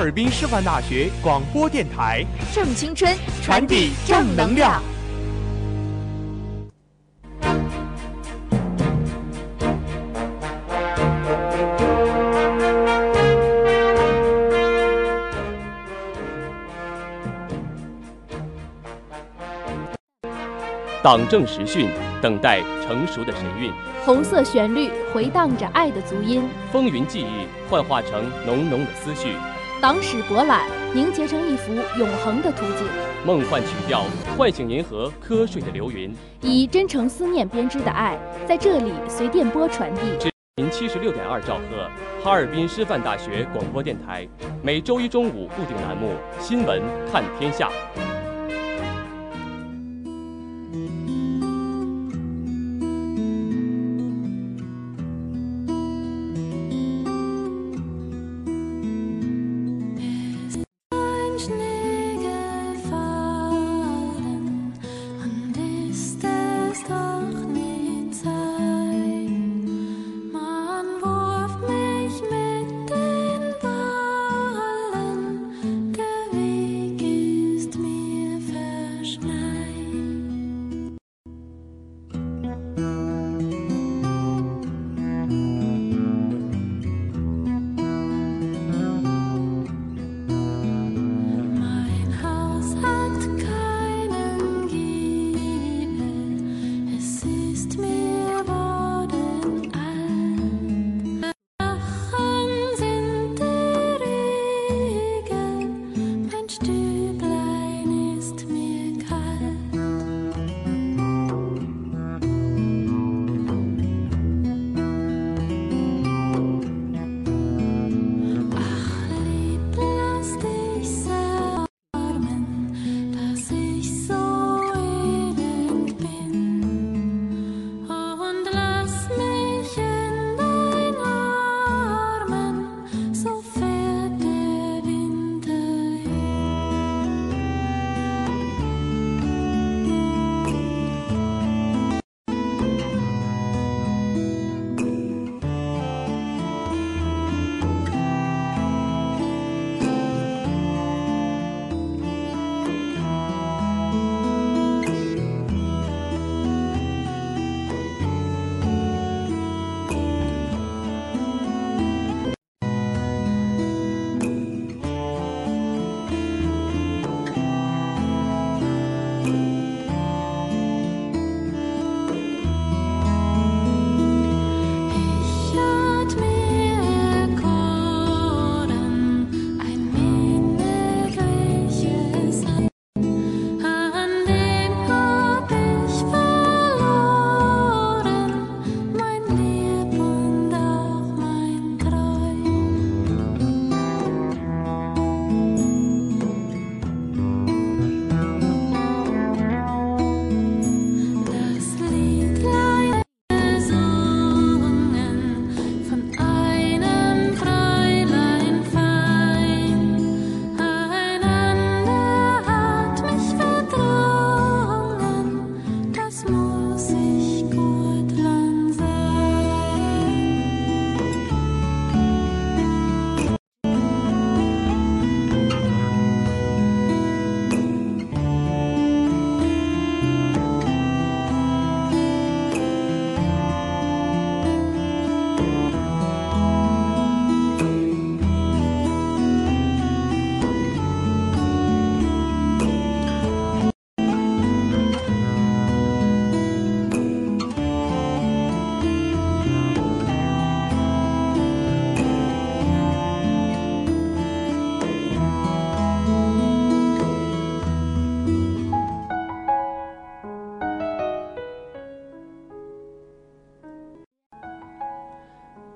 哈尔滨师范大学广播电台，正青春，传递正能量。党政时讯，等待成熟的神韵；红色旋律回荡着爱的足音，风云际遇幻化成浓浓的思绪；党史博览凝结成一幅永恒的图景；梦幻曲调唤醒银河瞌睡的流云；以真诚思念编织的爱，在这里随电波传递。您七十六点二兆赫，哈尔滨师范大学广播电台，每周一中午固定栏目《新闻看天下》。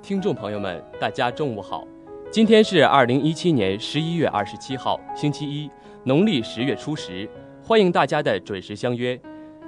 听众朋友们，大家中午好。今天是二零一七年十一月二十七号，星期一，农历十月初十。欢迎大家的准时相约。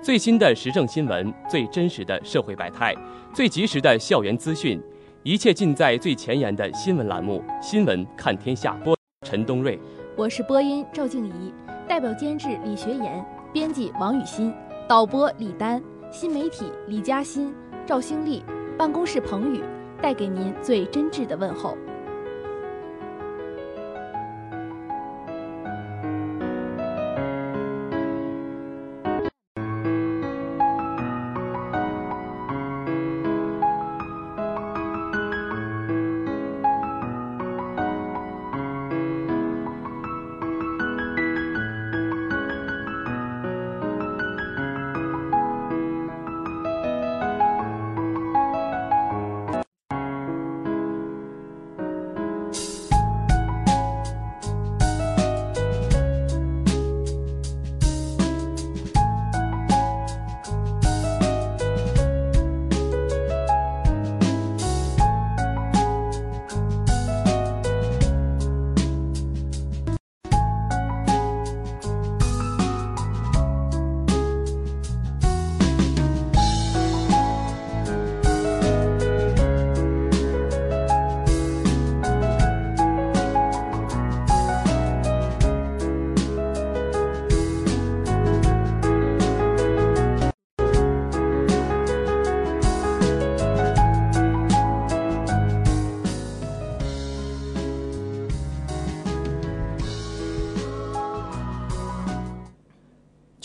最新的时政新闻，最真实的社会百态，最及时的校园资讯，一切尽在最前沿的新闻栏目《新闻看天下》。播陈东瑞，我是播音赵静怡，代表监制李学言，编辑王雨欣，导播李丹，新媒体李嘉欣、赵兴丽，办公室彭宇，带给您最真挚的问候。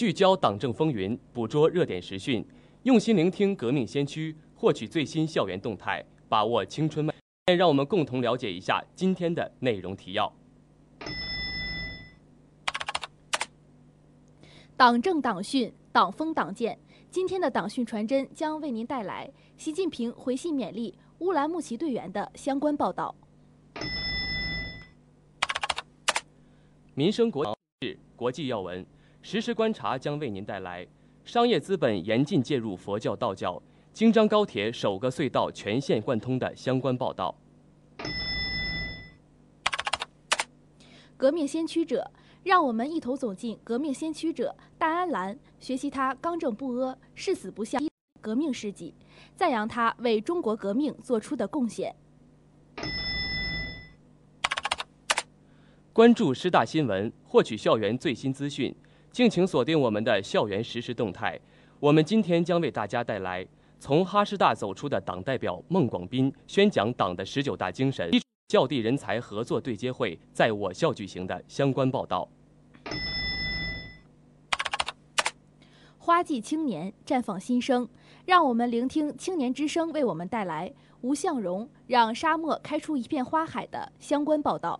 聚焦党政风云，捕捉热点时讯，用心聆听革命先驱，获取最新校园动态，把握青春脉。让我们共同了解一下今天的内容提要。党政党训，党风党建。今天的党训传真将为您带来习近平回信勉励乌兰牧骑队员的相关报道。民生国事国际要闻。实时观察将为您带来商业资本严禁介入佛教道教，京张高铁首个隧道全线贯通的相关报道。革命先驱者，让我们一同走进革命先驱者戴安澜，学习他刚正不阿、誓死不降革命事迹，赞扬他为中国革命做出的贡献。关注师大新闻，获取校园最新资讯。敬请锁定我们的校园实时动态。我们今天将为大家带来从哈师大走出的党代表孟广斌宣讲党的十九大精神，校地人才合作对接会在我校举行的相关报道。花季青年绽放新生，让我们聆听青年之声为我们带来吴向荣让沙漠开出一片花海的相关报道。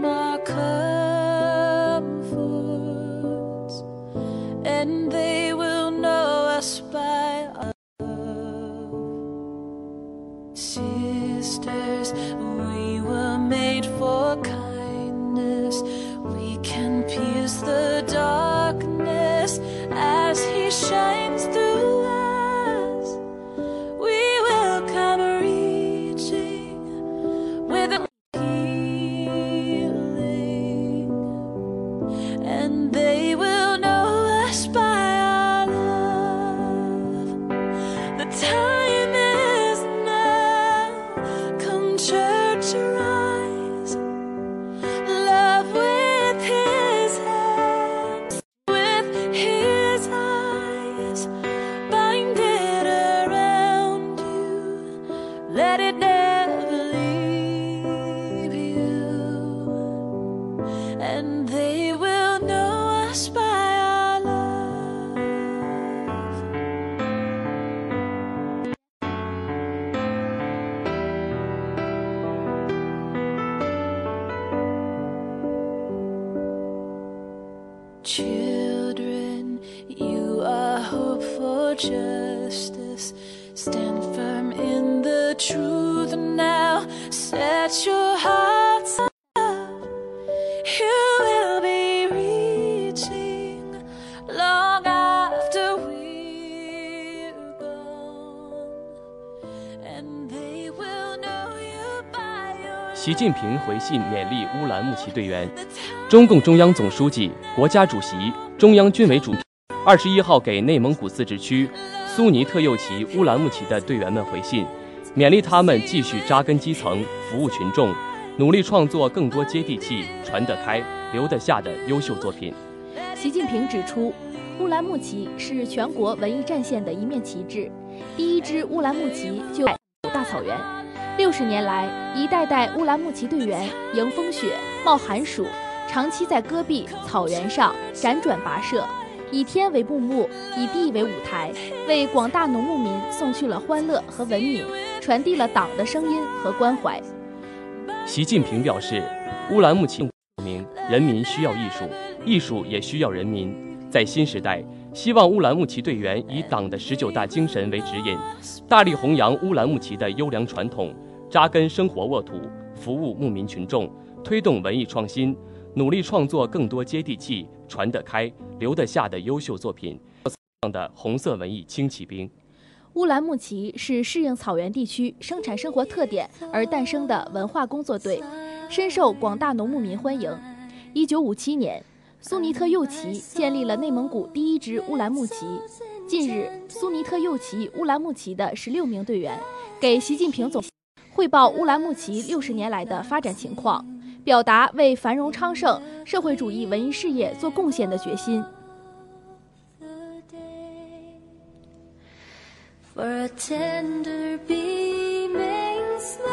my cup. 习近平回信勉励乌兰牧骑队员。中共中央总书记、国家主席、中央军委主席二十一号给内蒙古自治区苏尼特右旗乌兰牧骑的队员们回信，勉励他们继续扎根基层，服务群众，努力创作更多接地气、传得开、留得下的优秀作品。习近平指出，乌兰牧骑是全国文艺战线的一面旗帜，第一支乌兰牧骑就在大草原。六十年来，一代代乌兰牧骑队员迎风雪、冒寒暑，长期在戈壁草原上辗转跋涉，以天为布幕，以地为舞台，为广大农牧民送去了欢乐和文明，传递了党的声音和关怀。习近平表示，乌兰牧骑人民需要艺术，艺术也需要人民。在新时代，希望乌兰牧骑队员以党的十九大精神为指引，大力弘扬乌兰牧骑的优良传统，扎根生活沃土，服务牧民群众，推动文艺创新，努力创作更多接地气、传得开、留得下的优秀作品。的红色文艺轻骑兵。乌兰牧骑是适应草原地区生产生活特点而诞生的文化工作队，深受广大农牧民欢迎。一九五七年，苏尼特右旗建立了内蒙古第一支乌兰牧骑。近日，苏尼特右旗乌兰牧骑的十六名队员给习近平总汇报乌兰牧骑六十年来的发展情况，表达为繁荣昌盛、社会主义文艺事业做贡献的决心。For a tender beaming smile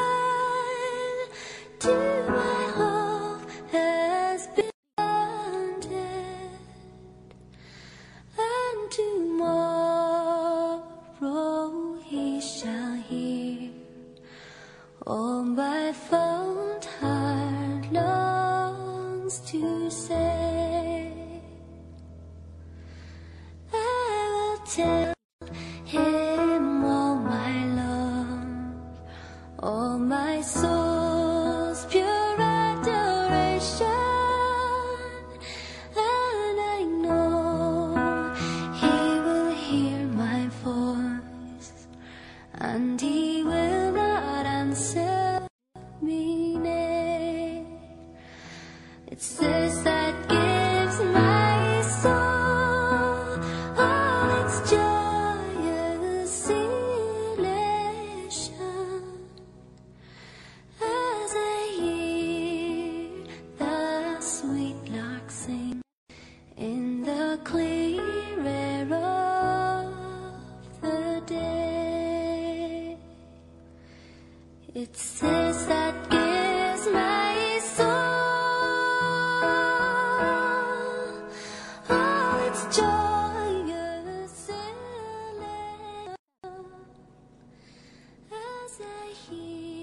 to my hope has been granted, and tomorrow all my fond heart longs to say. I will tell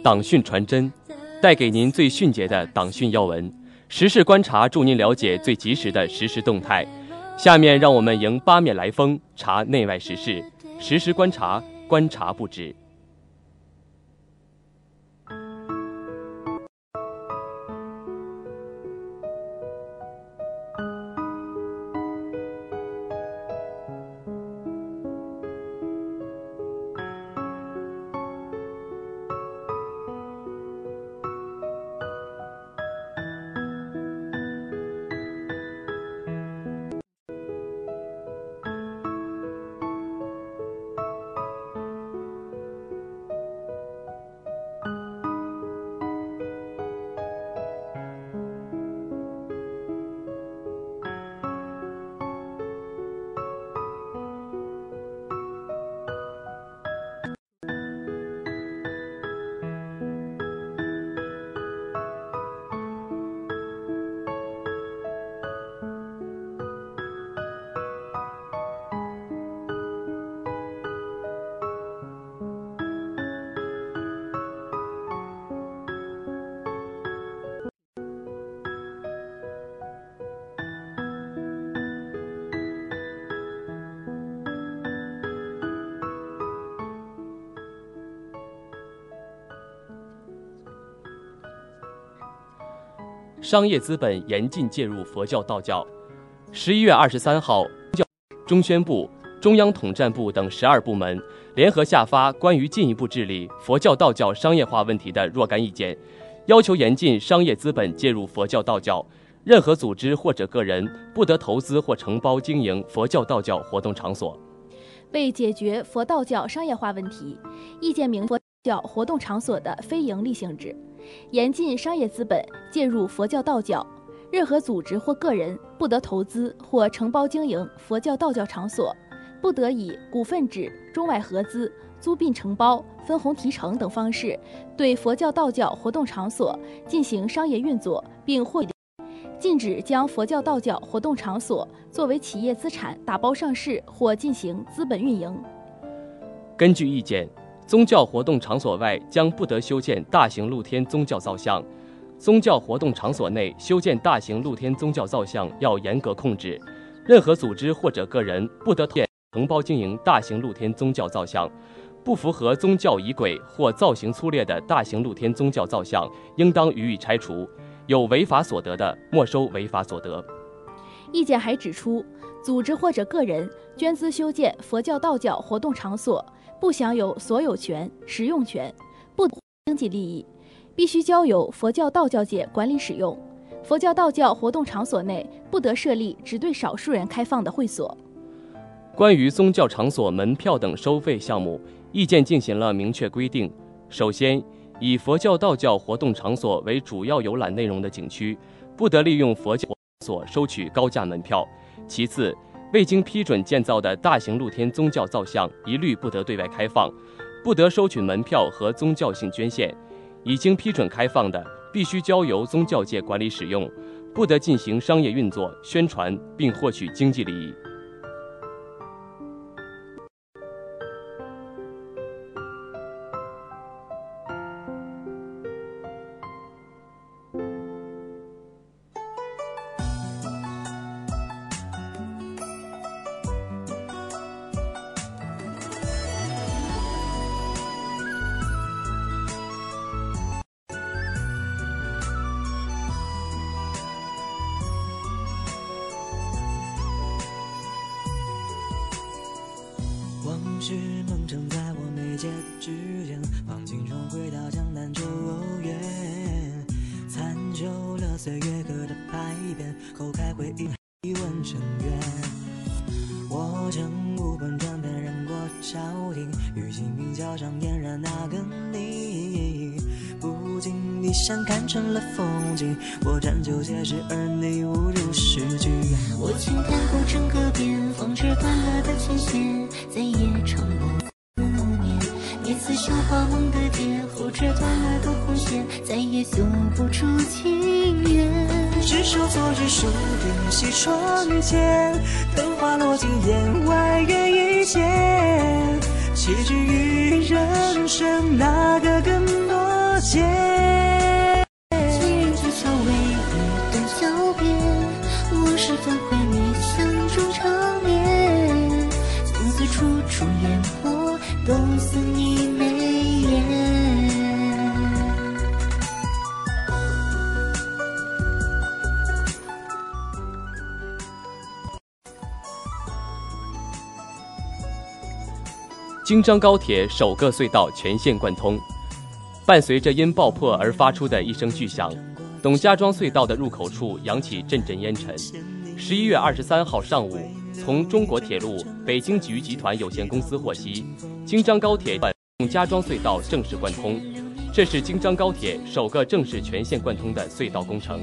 党讯传真，带给您最迅捷的党讯要闻，时事观察助您了解最及时的实时动态。下面让我们迎八面来风，查内外时事，实时观察，观察不止。商业资本严禁介入佛教、道教。十一月二十三号，教中宣部、中央统战部等十二部门联合下发关于进一步治理佛教、道教商业化问题的若干意见，要求严禁商业资本介入佛教、道教，任何组织或者个人不得投资或承包经营佛教、道教活动场所。为解决佛道教商业化问题，意见明佛教活动场所的非营利性质，严禁商业资本介入佛教道教，任何组织或个人不得投资或承包经营佛教道教场所，不得以股份制、中外合资、租赁承包、分红提成等方式对佛教道教活动场所进行商业运作，并获禁止将佛教道教活动场所作为企业资产打包上市或进行资本运营。根据意见，宗教活动场所外将不得修建大型露天宗教造像；宗教活动场所内修建大型露天宗教造像要严格控制。任何组织或者个人不得承包经营大型露天宗教造像，不符合宗教仪轨或造型粗劣的大型露天宗教造像，应当予以拆除。有违法所得的，没收违法所得。意见还指出，组织或者个人捐资修建佛教、道教活动场所，不享有所有权、使用权，不经济利益，必须交由佛教、道教界管理使用。佛教、道教活动场所内不得设立只对少数人开放的会所。关于宗教场所门票等收费项目，意见进行了明确规定。首先，以佛教、道教活动场所为主要游览内容的景区，不得利用佛教所收取高价门票。其次，未经批准建造的大型露天宗教造像一律不得对外开放，不得收取门票和宗教性捐献。已经批准开放的，必须交由宗教界管理使用，不得进行商业运作、宣传并获取经济利益。边，后开回忆一吻成缘。我乘无本转变染过朝廷，与清明桥上俨然那个你，不经意相看成了风景。我战酒写诗，而你误入诗句。我轻弹古城歌边，风吹断了的琴弦，再也唱不思念。每次绣花梦的街，火车断了的红线，再也诉不出情。执手昨日数点西窗前，灯花落尽檐，外月一见。岂止于人生，哪个更多见？京张高铁首个隧道全线贯通，伴随着因爆破而发出的一声巨响，董家庄隧道的入口处扬起阵阵烟尘。十一月二十三号上午，从中国铁路北京局集团有限公司获悉，京张高铁董家庄隧道正式贯通，这是京张高铁首个正式全线贯通的隧道工程。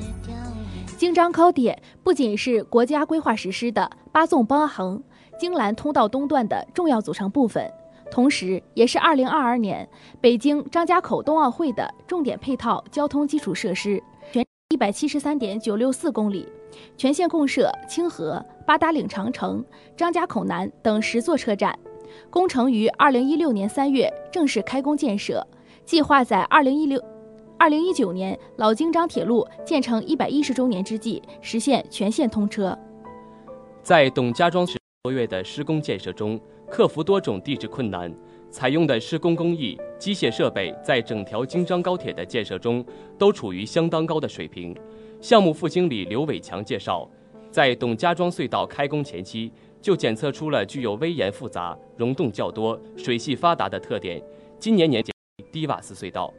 京张高铁不仅是国家规划实施的八纵八横京兰通道东段的重要组成部分。同时，也是2022年北京张家口冬奥会的重点配套交通基础设施，全173.964公里，全线共设清河、八达岭长城、张家口南等十座车站。工程于2016年3月正式开工建设，计划在2016、2019年老京张铁路建成110周年之际实现全线通车。在董家庄十多月的施工建设中。克服多种地质困难，采用的施工工艺、机械设备，在整条京张高铁的建设中都处于相当高的水平。项目副经理刘伟强介绍，在董家庄隧道开工前期，就检测出了具有危岩复杂、溶洞较多、水系发达的特点。今年年低瓦斯隧道。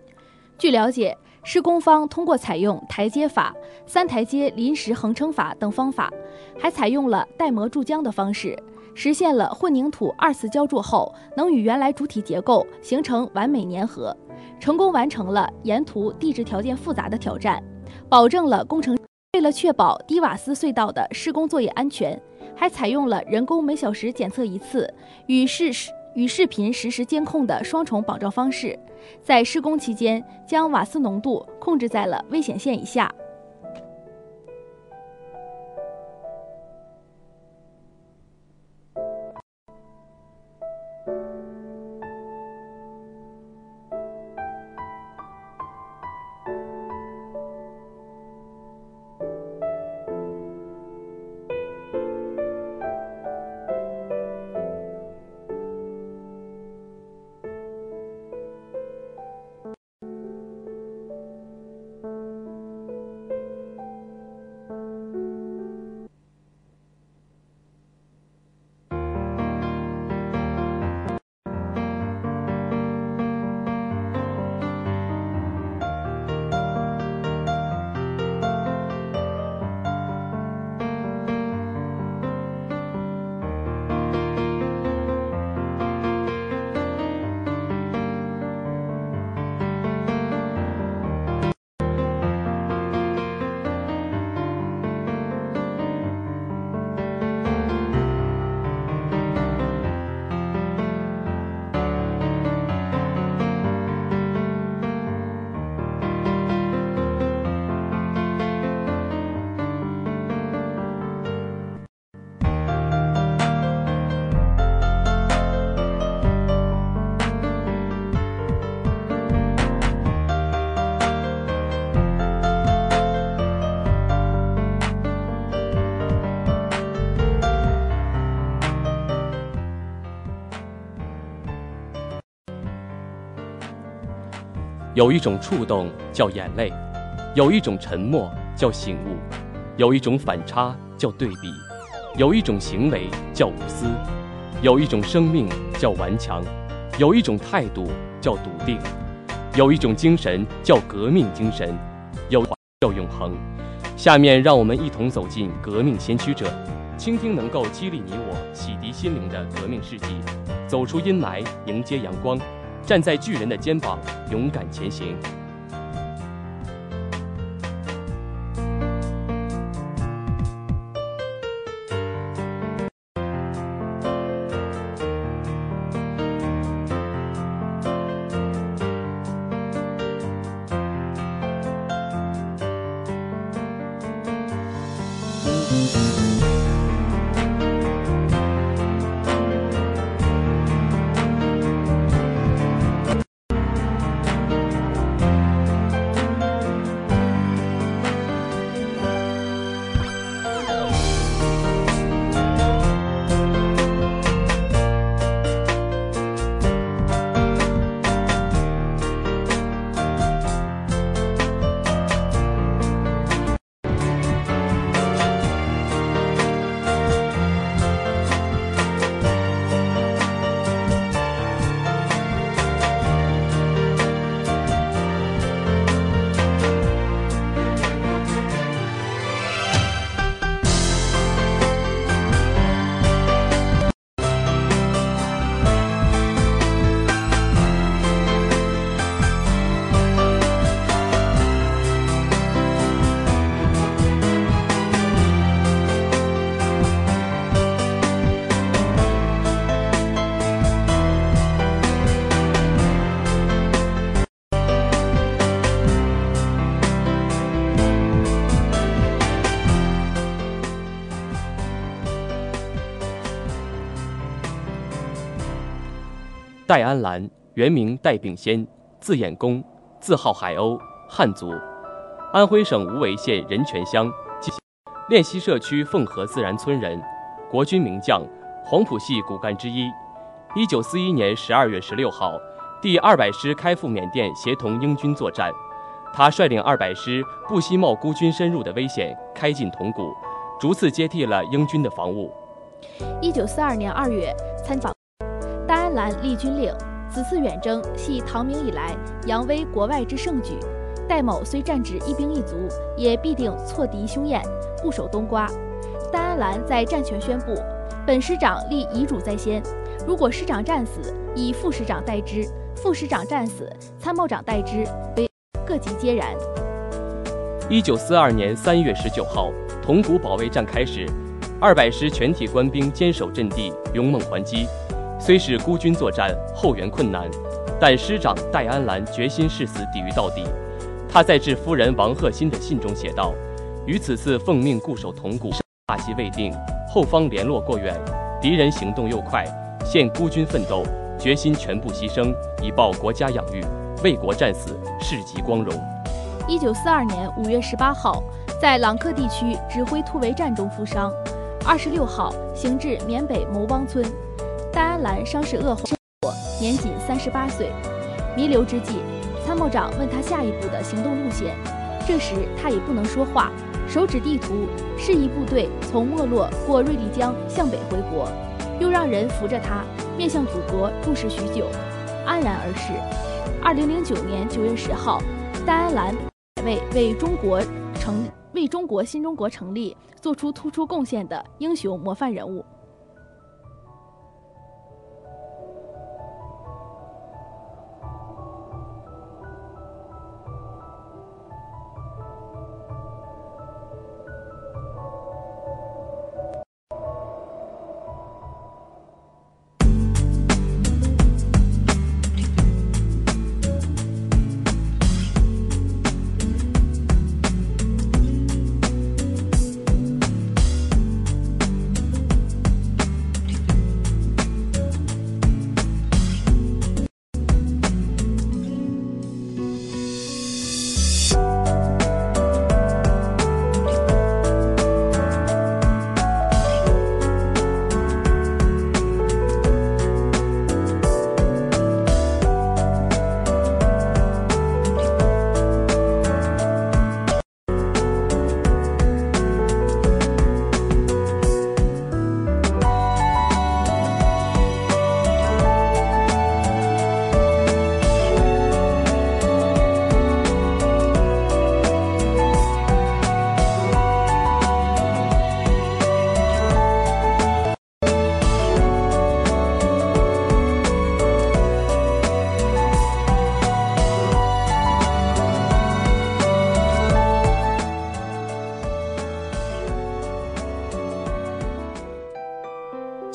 据了解，施工方通过采用台阶法、三台阶临时横撑法等方法，还采用了带模注浆的方式。实现了混凝土二次浇筑后能与原来主体结构形成完美粘合，成功完成了沿途地质条件复杂的挑战，保证了工程。为了确保低瓦斯隧道的施工作业安全，还采用了人工每小时检测一次与视与视频实时监控的双重保障方式，在施工期间将瓦斯浓度控制在了危险线以下。有一种触动叫眼泪，有一种沉默叫醒悟，有一种反差叫对比，有一种行为叫无私，有一种生命叫顽强，有一种态度叫笃定，有一种精神叫革命精神，有叫永恒。下面让我们一同走进革命先驱者，倾听能够激励你我、洗涤心灵的革命事迹，走出阴霾，迎接阳光。站在巨人的肩膀，勇敢前行。戴安澜，原名戴秉先，字衍公，字号海鸥，汉族，安徽省无为县任泉乡练溪社区凤河自然村人，国军名将，黄埔系骨干之一。一九四一年十二月十六号，第二百师开赴缅甸协同英军作战，他率领二百师不惜冒孤军深入的危险，开进铜鼓，逐次接替了英军的防务。一九四二年二月参访，安澜立军令。此次远征系唐明以来扬威国外之盛举。戴某虽战止一兵一卒，也必定挫敌凶焰，固守冬瓜。戴安澜在战前宣布：“本师长立遗嘱在先，如果师长战死，以副师长代之；副师长战死，参谋长代之。”为各级皆然。一九四二年三月十九号，铜鼓保卫战开始，二百师全体官兵坚守阵地，勇猛还击。虽是孤军作战，后援困难，但师长戴安澜决心誓死抵御到底。他在致夫人王鹤欣的信中写道：“于此次奉命固守铜鼓，大计未定，后方联络过远，敌人行动又快，现孤军奋斗，决心全部牺牲，以报国家养育，为国战死，世极光荣。”一九四二年五月十八号，在朗克地区指挥突围战中负伤，二十六号行至缅北牟汪村。戴安澜伤势恶化，年仅三十八岁。弥留之际，参谋长问他下一步的行动路线，这时他已不能说话，手指地图，示意部队从莫洛过瑞丽江向北回国，又让人扶着他面向祖国注视许久，安然而逝。二零零九年九月十号，戴安澜为为中国成为中国新中国成立做出突出贡献的英雄模范人物。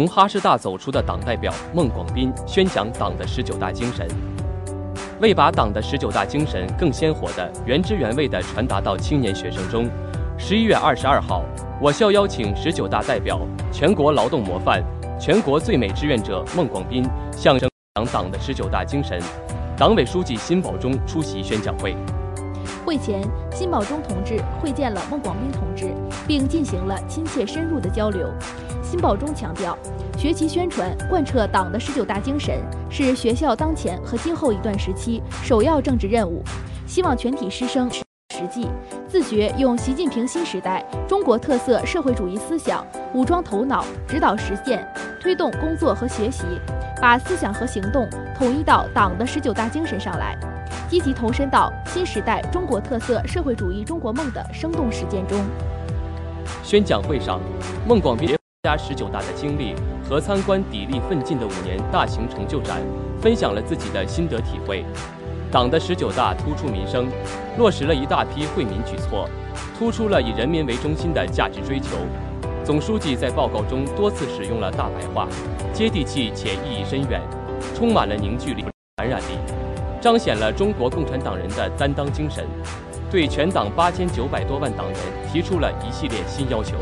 从哈师大走出的党代表孟广斌宣讲党的十九大精神。为把党的十九大精神更鲜活的、原汁原味地传达到青年学生中，十一月二十二号，我校邀请十九大代表、全国劳动模范、全国最美志愿者孟广斌向讲党的十九大精神。党委书记辛保忠出席宣讲会。会前，辛保忠同志会见了孟广斌同志，并进行了亲切深入的交流。新报中强调，学习宣传贯彻党的十九大精神是学校当前和今后一段时期首要政治任务，希望全体师生实际自觉用习近平新时代中国特色社会主义思想武装头脑，指导实践，推动工作和学习，把思想和行动统一到党的十九大精神上来。积极投身到新时代中国特色社会主义中国梦的生动实践中。宣讲会上，孟广别加十九大的经历和参观砥砺奋进的五年大型成就展，分享了自己的心得体会。党的十九大突出民生，落实了一大批惠民举措，突出了以人民为中心的价值追求。总书记在报告中多次使用了大白话，接地气且意义深远，充满了凝聚力、感染力。彰显了中国共产党人的担当精神，对全党八千九百多万党员提出了一系列新要求。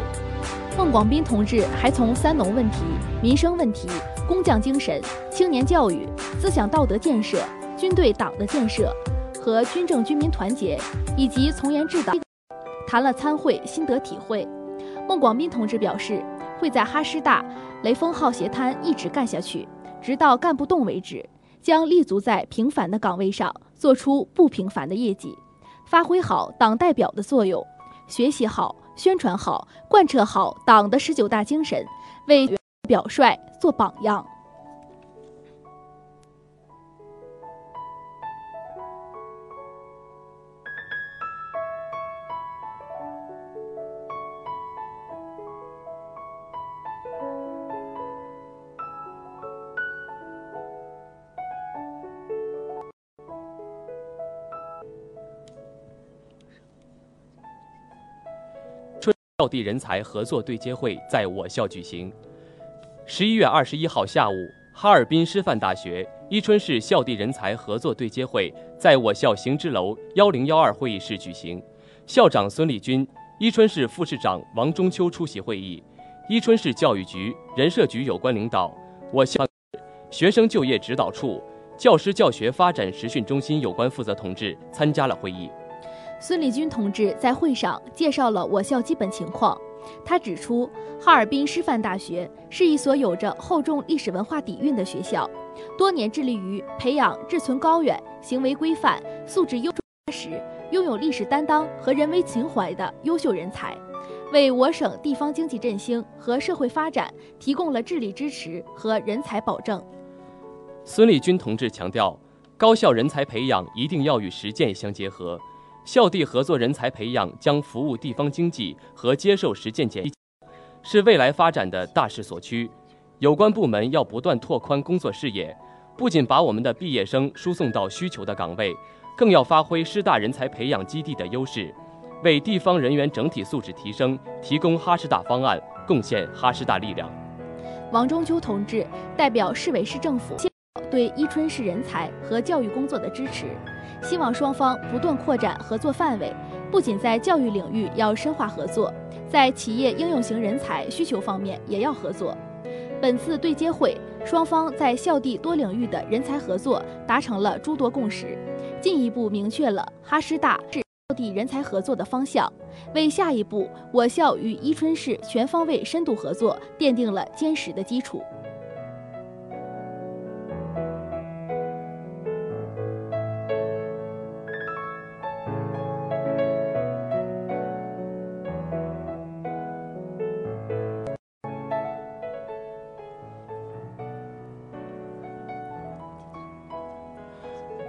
孟广斌同志还从三农问题、民生问题、工匠精神、青年教育、思想道德建设、军队党的建设和军政军民团结以及从严治党谈了参会心得体会。孟广斌同志表示，会在哈师大雷锋号斜滩一直干下去，直到干不动为止。将立足在平凡的岗位上，做出不平凡的业绩，发挥好党代表的作用，学习好、宣传好、贯彻好党的十九大精神，为表率做榜样。校地人才合作对接会在我校举行。十一月二十一号下午，哈尔滨师范大学伊春市校地人才合作对接会在我校行知楼幺零幺二会议室举行。校长孙立军、伊春市副市长王中秋出席会议。伊春市教育局、人社局有关领导，我校学生就业指导处、教师教学发展实训中心有关负责同志参加了会议。孙立军同志在会上介绍了我校基本情况。他指出，哈尔滨师范大学是一所有着厚重历史文化底蕴的学校，多年致力于培养志存高远、行为规范、素质优扎实、拥有历史担当和人文情怀的优秀人才，为我省地方经济振兴和社会发展提供了智力支持和人才保证。孙立军同志强调，高校人才培养一定要与实践相结合。校地合作人才培养将服务地方经济和接受实践检，是未来发展的大势所趋。有关部门要不断拓宽工作视野，不仅把我们的毕业生输送到需求的岗位，更要发挥师大人才培养基地的优势，为地方人员整体素质提升提供哈师大方案，贡献哈师大力量。王中秋同志代表市委市政府对伊春市人才和教育工作的支持。希望双方不断扩展合作范围，不仅在教育领域要深化合作，在企业应用型人才需求方面也要合作。本次对接会，双方在校地多领域的人才合作达成了诸多共识，进一步明确了哈师大是校地人才合作的方向，为下一步我校与伊春市全方位深度合作奠定了坚实的基础。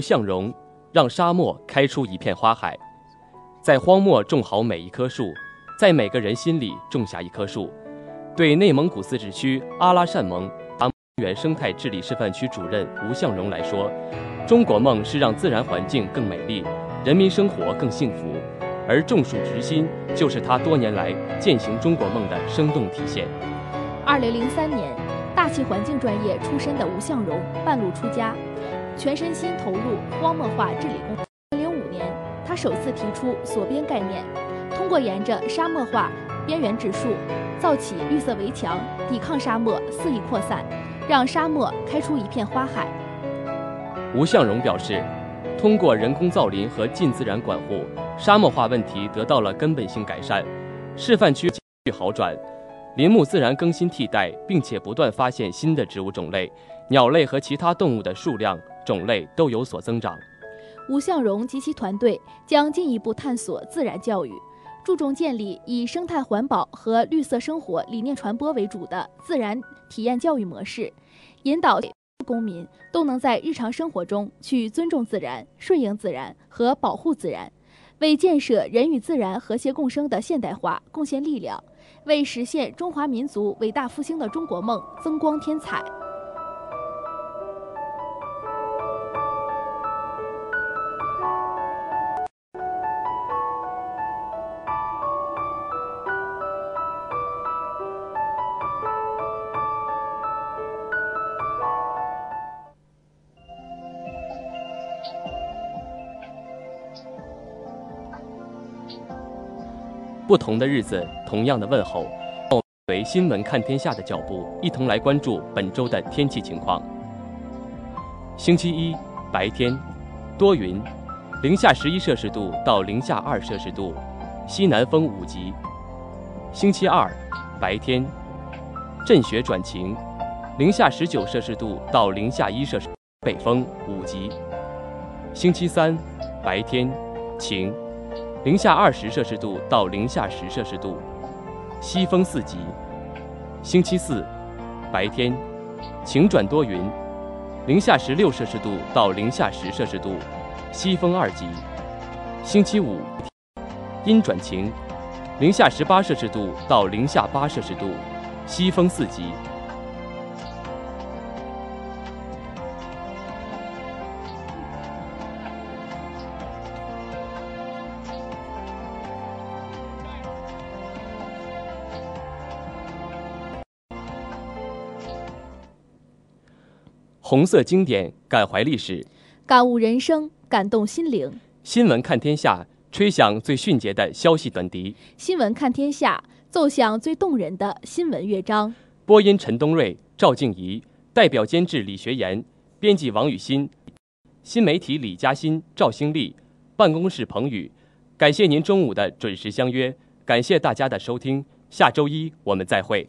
向荣，让沙漠开出一片花海，在荒漠种好每一棵树，在每个人心里种下一棵树。对内蒙古自治区阿拉善盟阿原生态治理示范区主任吴向荣来说，中国梦是让自然环境更美丽，人民生活更幸福，而种树植心就是他多年来践行中国梦的生动体现。二零零三年，大气环境专业出身的吴向荣半路出家，全身心投入荒漠化治理工作。零五年，他首次提出锁边概念，通过沿着沙漠化边缘植树，造起绿色围墙，抵抗沙漠肆意扩散。让沙漠开出一片花海。吴向荣表示，通过人工造林和近自然管护，沙漠化问题得到了根本性改善，示范区好转，林木自然更新替代，并且不断发现新的植物种类、鸟类和其他动物的数量种类都有所增长。吴向荣及其团队将进一步探索自然教育。注重建立以生态环保和绿色生活理念传播为主的自然体验教育模式，引导公民都能在日常生活中去尊重自然、顺应自然和保护自然，为建设人与自然和谐共生的现代化贡献力量，为实现中华民族伟大复兴的中国梦增光添彩。不同的日子，同样的问候。随新闻看天下的脚步，一同来关注本周的天气情况。星期一白天，多云，零下十一摄氏度到零下二摄氏度，西南风五级。星期二白天，阵雪转晴，零下十九摄氏度到零下一摄氏，北风五级。星期三白天，晴。零下二十摄氏度到零下十摄氏度，西风四级。星期四，白天，晴转多云，零下十六摄氏度到零下十摄氏度，西风二级。星期五，阴转晴，零下十八摄氏度到零下八摄氏度，西风四级。红色经典，感怀历史，感悟人生，感动心灵。新闻看天下，吹响最迅捷的消息短笛。新闻看天下，奏响最动人的新闻乐章。播音：陈东瑞、赵静怡，代表监制：李学言，编辑：王雨欣，新媒体：李嘉欣、赵兴利，办公室：彭宇。感谢您中午的准时相约，感谢大家的收听，下周一我们再会。